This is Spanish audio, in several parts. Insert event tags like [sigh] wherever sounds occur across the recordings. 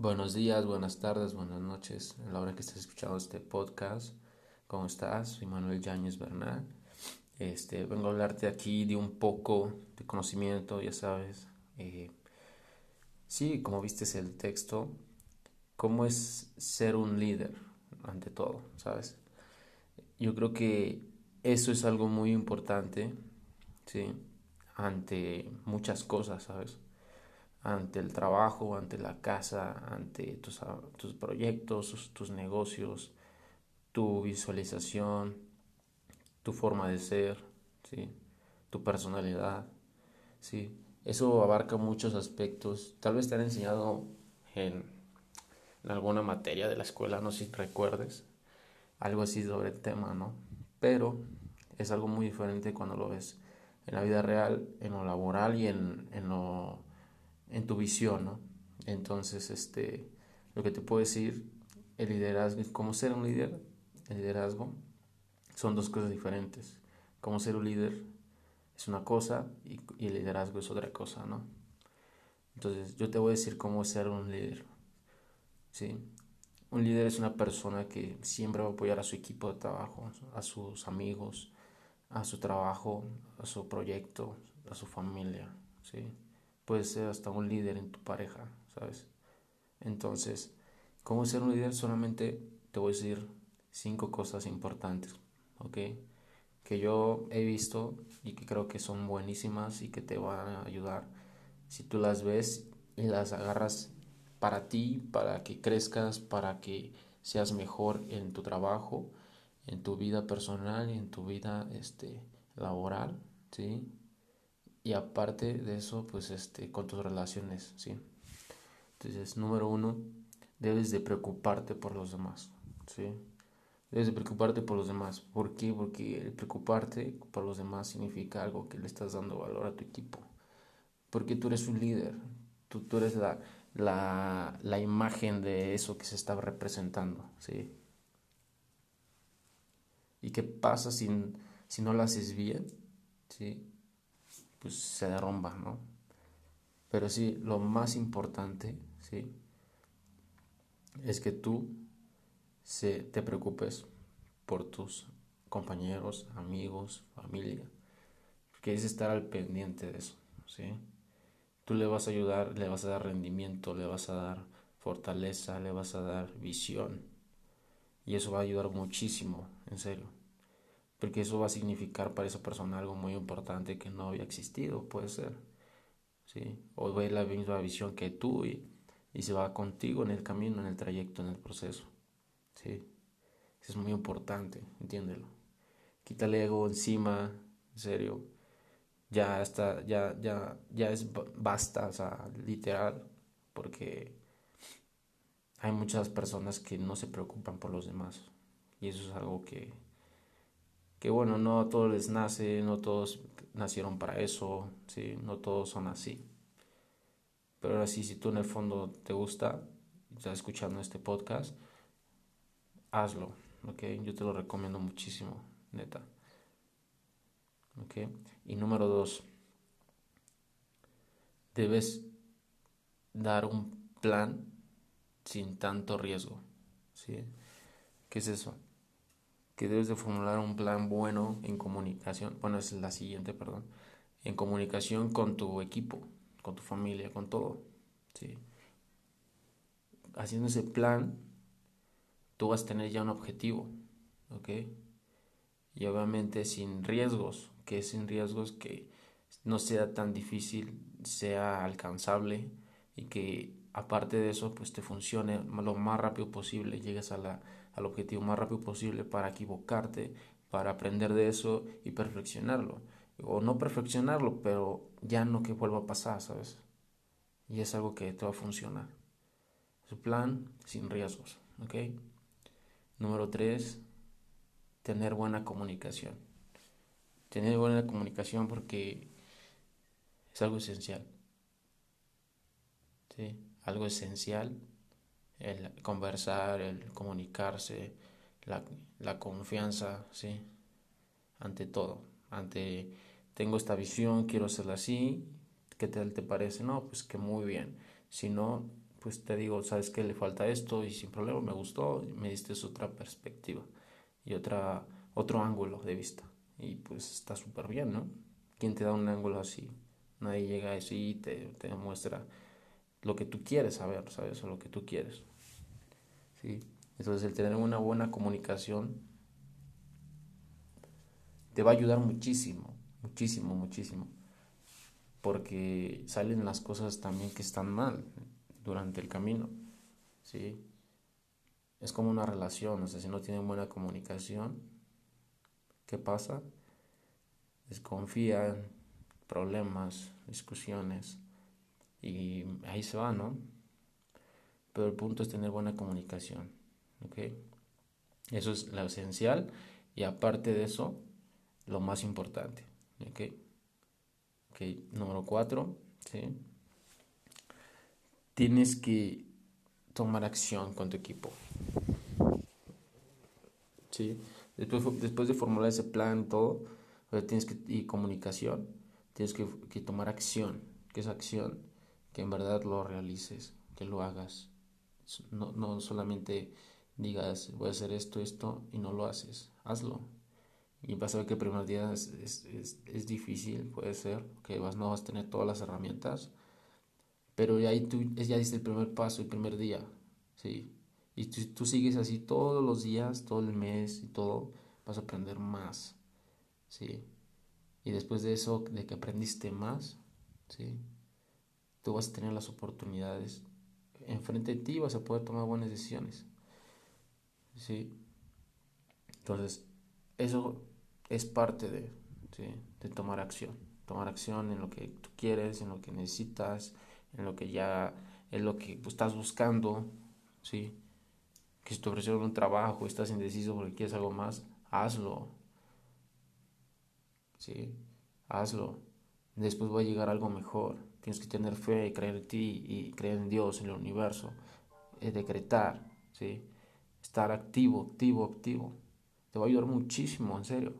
Buenos días, buenas tardes, buenas noches. A la hora que estés escuchando este podcast, ¿cómo estás? Soy Manuel Yáñez Bernal. Este, vengo a hablarte aquí de un poco de conocimiento, ya sabes. Eh, sí, como viste el texto, cómo es ser un líder ante todo, ¿sabes? Yo creo que eso es algo muy importante, ¿sí? Ante muchas cosas, ¿sabes? Ante el trabajo, ante la casa, ante tus, tus proyectos, tus, negocios, tu visualización, tu forma de ser, ¿sí? tu personalidad. ¿sí? Eso abarca muchos aspectos. Tal vez te han enseñado en, en alguna materia de la escuela, no sé si recuerdes, algo así sobre el tema, ¿no? Pero es algo muy diferente cuando lo ves en la vida real, en lo laboral y en, en lo en tu visión, ¿no? Entonces, este, lo que te puedo decir, el liderazgo, cómo ser un líder, el liderazgo, son dos cosas diferentes. Cómo ser un líder es una cosa y, el liderazgo es otra cosa, ¿no? Entonces, yo te voy a decir cómo ser un líder, ¿sí? Un líder es una persona que siempre va a apoyar a su equipo de trabajo, a sus amigos, a su trabajo, a su proyecto, a su familia, ¿sí? Puedes ser hasta un líder en tu pareja, ¿sabes? Entonces, ¿cómo ser un líder? Solamente te voy a decir cinco cosas importantes, ¿ok? Que yo he visto y que creo que son buenísimas y que te van a ayudar si tú las ves y las agarras para ti, para que crezcas, para que seas mejor en tu trabajo, en tu vida personal y en tu vida este, laboral, ¿sí? Y aparte de eso, pues este, con tus relaciones, ¿sí? Entonces, número uno, debes de preocuparte por los demás, ¿sí? Debes de preocuparte por los demás. ¿Por qué? Porque el preocuparte por los demás significa algo que le estás dando valor a tu equipo. Porque tú eres un líder, tú, tú eres la, la, la imagen de eso que se está representando, ¿sí? ¿Y qué pasa si, si no lo haces bien? ¿Sí? Pues se derrumba, ¿no? Pero sí, lo más importante, ¿sí? Es que tú se, te preocupes por tus compañeros, amigos, familia, porque es estar al pendiente de eso, ¿sí? Tú le vas a ayudar, le vas a dar rendimiento, le vas a dar fortaleza, le vas a dar visión, y eso va a ayudar muchísimo, en serio porque eso va a significar para esa persona algo muy importante que no había existido, puede ser, ¿sí? O ve la misma visión que tú y, y se va contigo en el camino, en el trayecto, en el proceso, ¿sí? Eso es muy importante, entiéndelo. Quítale ego encima, en serio. Ya está, ya, ya, ya es basta, o sea, literal, porque hay muchas personas que no se preocupan por los demás. Y eso es algo que que bueno, no a todos les nace, no todos nacieron para eso, ¿sí? no todos son así. Pero ahora sí, si tú en el fondo te gusta, estás escuchando este podcast, hazlo, ¿ok? Yo te lo recomiendo muchísimo, neta. ¿Ok? Y número dos, debes dar un plan sin tanto riesgo, ¿sí? ¿Qué es eso? Que debes de formular un plan bueno en comunicación, bueno, es la siguiente, perdón, en comunicación con tu equipo, con tu familia, con todo, ¿sí? Haciendo ese plan, tú vas a tener ya un objetivo, ¿ok? Y obviamente sin riesgos, que sin riesgos que no sea tan difícil, sea alcanzable y que aparte de eso, pues te funcione lo más rápido posible, llegues a la al objetivo más rápido posible para equivocarte, para aprender de eso y perfeccionarlo. O no perfeccionarlo, pero ya no que vuelva a pasar, ¿sabes? Y es algo que te va a funcionar. Su plan sin riesgos, ¿ok? Número tres, tener buena comunicación. Tener buena comunicación porque es algo esencial. ¿Sí? Algo esencial el conversar, el comunicarse, la, la confianza, ¿sí? Ante todo, ante tengo esta visión, quiero hacerla así, ¿qué tal te parece? No, pues que muy bien. Si no, pues te digo, sabes que le falta esto y sin problema me gustó, me diste otra perspectiva y otra, otro ángulo de vista. Y pues está súper bien, ¿no? ¿Quién te da un ángulo así? Nadie llega así y te, te demuestra lo que tú quieres saber, ¿sabes? O lo que tú quieres. ¿Sí? Entonces el tener una buena comunicación te va a ayudar muchísimo, muchísimo, muchísimo. Porque salen las cosas también que están mal durante el camino. ¿sí? Es como una relación, o sea, si no tienen buena comunicación, ¿qué pasa? Desconfían, problemas, discusiones, y ahí se va, ¿no? Pero el punto es tener buena comunicación, ¿ok? Eso es lo esencial y aparte de eso, lo más importante, ¿ok? Ok, número cuatro, ¿sí? Tienes que tomar acción con tu equipo. ¿Sí? Después, después de formular ese plan, todo, tienes que, y comunicación, tienes que, que tomar acción. ¿Qué es acción? Que en verdad lo realices, que lo hagas. No, no solamente digas, voy a hacer esto, esto, y no lo haces. Hazlo. Y vas a ver que el primer día es, es, es, difícil, puede ser, que vas, no vas a tener todas las herramientas, pero ya ahí tú ya diste el primer paso, el primer día, ¿sí? Y tú, tú sigues así todos los días, todo el mes y todo, vas a aprender más, ¿sí? Y después de eso, de que aprendiste más, ¿sí? Tú vas a tener las oportunidades enfrente de ti, vas a poder tomar buenas decisiones, ¿sí? Entonces, eso es parte de, de tomar acción. Tomar acción en lo que tú quieres, en lo que necesitas, en lo que ya es lo que estás buscando, ¿sí? Que si te ofrecieron un trabajo, estás indeciso porque quieres algo más, hazlo. ¿Sí? Hazlo. Después va a llegar algo mejor. Tienes que tener fe, creer en ti y creer en Dios, en el universo. Decretar, ¿sí? Estar activo, activo, activo. Te va a ayudar muchísimo, en serio.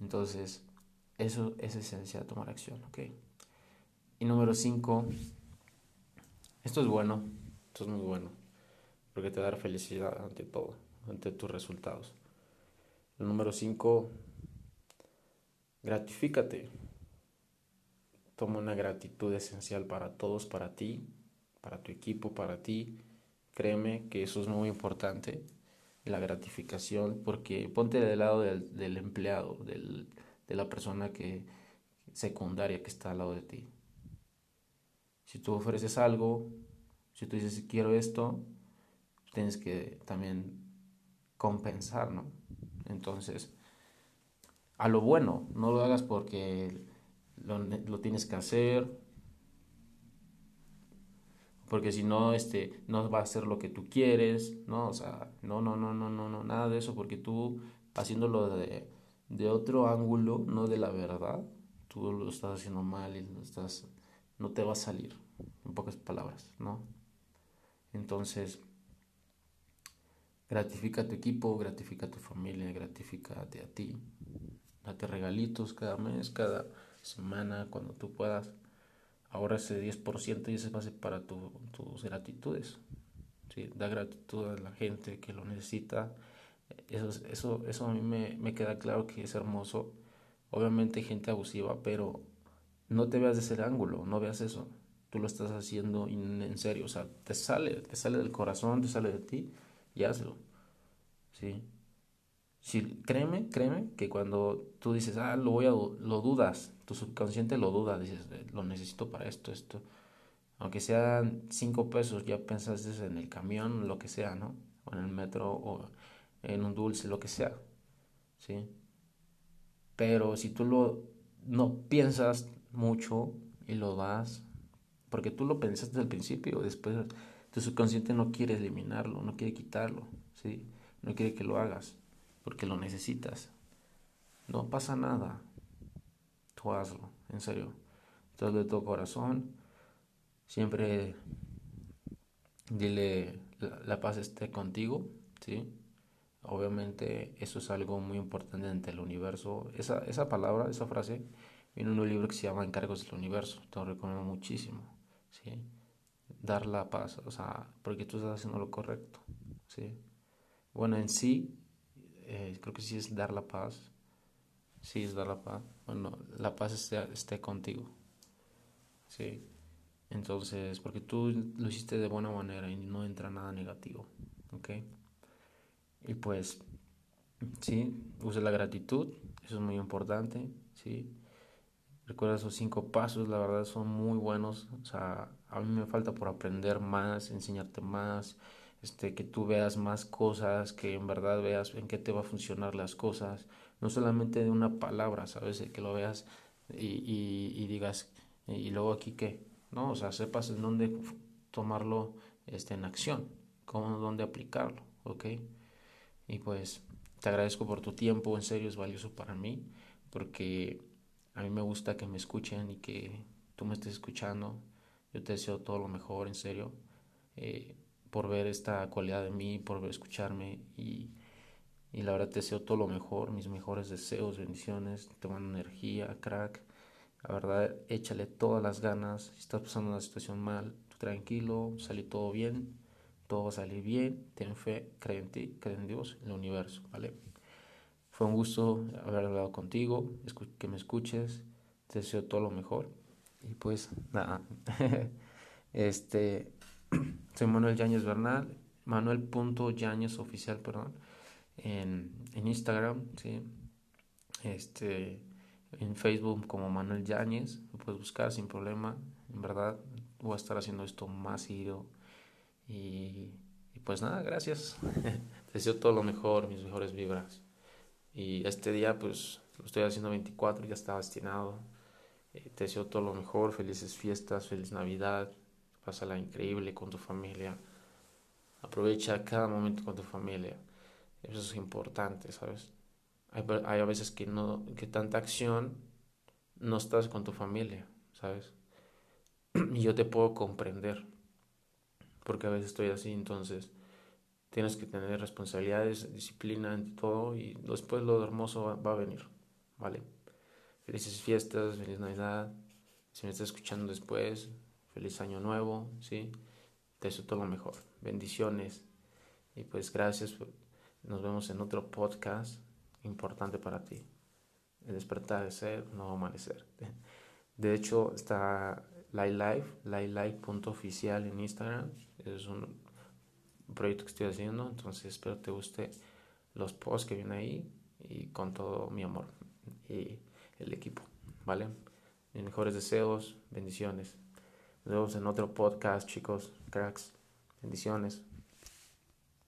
Entonces, eso es esencial, tomar acción, ¿ok? Y número 5, esto es bueno, esto es muy bueno, porque te da felicidad ante todo, ante tus resultados. Número 5, gratifícate. Toma una gratitud esencial para todos, para ti, para tu equipo, para ti. Créeme que eso es muy importante la gratificación, porque ponte del lado del, del empleado, del, de la persona que secundaria que está al lado de ti. Si tú ofreces algo, si tú dices quiero esto, tienes que también compensar, ¿no? Entonces, a lo bueno, no lo hagas porque lo, lo tienes que hacer, porque si no, este, no va a ser lo que tú quieres, ¿no? O sea, no, no, no, no, no, no, nada de eso, porque tú haciéndolo de, de otro ángulo, no de la verdad, tú lo estás haciendo mal y lo estás, no te va a salir, en pocas palabras, ¿no? Entonces, gratifica a tu equipo, gratifica a tu familia, gratifícate a ti, date regalitos cada mes, cada semana, cuando tú puedas ahora ese 10% y ese base para tus gratitudes. ¿sí? Da gratitud a la gente que lo necesita. Eso, eso, eso a mí me, me queda claro que es hermoso. Obviamente hay gente abusiva, pero no te veas de ese ángulo, no veas eso. Tú lo estás haciendo en serio, o sea, te sale, te sale del corazón, te sale de ti y hazlo. ¿Sí? Si, créeme, créeme que cuando tú dices, ah, lo voy a, lo dudas, tu subconsciente lo duda, dices, eh, lo necesito para esto, esto. Aunque sean cinco pesos, ya pensaste en el camión, lo que sea, ¿no? O en el metro, o en un dulce, lo que sea, ¿sí? Pero si tú lo, no piensas mucho y lo das, porque tú lo pensaste al principio, después tu subconsciente no quiere eliminarlo, no quiere quitarlo, ¿sí? No quiere que lo hagas porque lo necesitas. No pasa nada. Tú hazlo, en serio. Todo de tu corazón. Siempre dile la, paz esté contigo, ¿sí? Obviamente eso es algo muy importante ante el universo. Esa, esa palabra, esa frase, viene en un libro que se llama Encargos del Universo. Te lo recomiendo muchísimo, ¿sí? dar la paz, o sea, porque tú estás haciendo lo correcto, ¿sí? Bueno, en sí, eh, creo que sí es dar la paz, sí es dar la paz, bueno, la paz esté, esté contigo, ¿sí? Entonces, porque tú lo hiciste de buena manera y no entra nada negativo, ¿ok? Y pues, sí, use la gratitud, eso es muy importante, ¿sí? Recuerda esos cinco pasos, la verdad son muy buenos. O sea, a mí me falta por aprender más, enseñarte más, este, que tú veas más cosas, que en verdad veas en qué te va a funcionar las cosas. No solamente de una palabra, ¿sabes? Que lo veas y, y, digas, y luego aquí qué, ¿no? O sea, sepas en dónde tomarlo este, en acción, cómo, dónde aplicarlo, ¿ok? Y pues te agradezco por tu tiempo, en serio es valioso para mí, porque a mí me gusta que me escuchen y que tú me estés escuchando. Yo te deseo todo lo mejor, en serio, eh, por ver esta cualidad de mí, por escucharme y, y la verdad te deseo todo lo mejor, mis mejores deseos, bendiciones, te mando energía, crack. La verdad, échale todas las ganas. Si estás pasando una situación mal, tú tranquilo, sale todo bien, todo va a salir bien. Ten fe, cree en ti, cree en Dios, en el universo, ¿vale? Fue un gusto haber hablado contigo, que me escuches. Te deseo todo lo mejor. Y pues nada. [laughs] este [clears throat] soy Manuel Yáñez Bernal, Manuel.Yáñez oficial, perdón, en, en Instagram, sí. Este en Facebook como Manuel Yáñez, me puedes buscar sin problema. En verdad, voy a estar haciendo esto más seguido. Y, y pues nada, gracias. [laughs] Te deseo todo lo mejor, mis mejores vibras. Y este día, pues, lo estoy haciendo 24, ya está destinado. Eh, te deseo todo lo mejor, felices fiestas, feliz Navidad, pásala increíble con tu familia. Aprovecha cada momento con tu familia. Eso es importante, ¿sabes? Hay, hay a veces que no, que tanta acción no estás con tu familia, ¿sabes? [clears throat] Y yo te puedo comprender, porque a veces estoy así, entonces tienes que tener responsabilidades, disciplina en todo y después lo hermoso va, a venir, ¿vale? Felices fiestas, feliz Navidad. Si me estás escuchando después, feliz año nuevo, ¿sí? Te deseo lo mejor. Bendiciones. Y pues gracias. Nos vemos en otro podcast importante para ti. El despertar de ser, no amanecer. De hecho, está Live oficial en Instagram. Es un proyecto que estoy haciendo, entonces espero te guste los posts que vienen ahí y con todo mi amor y el equipo, ¿vale? Mis mejores deseos, bendiciones. Nos vemos en otro podcast, chicos, cracks. Bendiciones.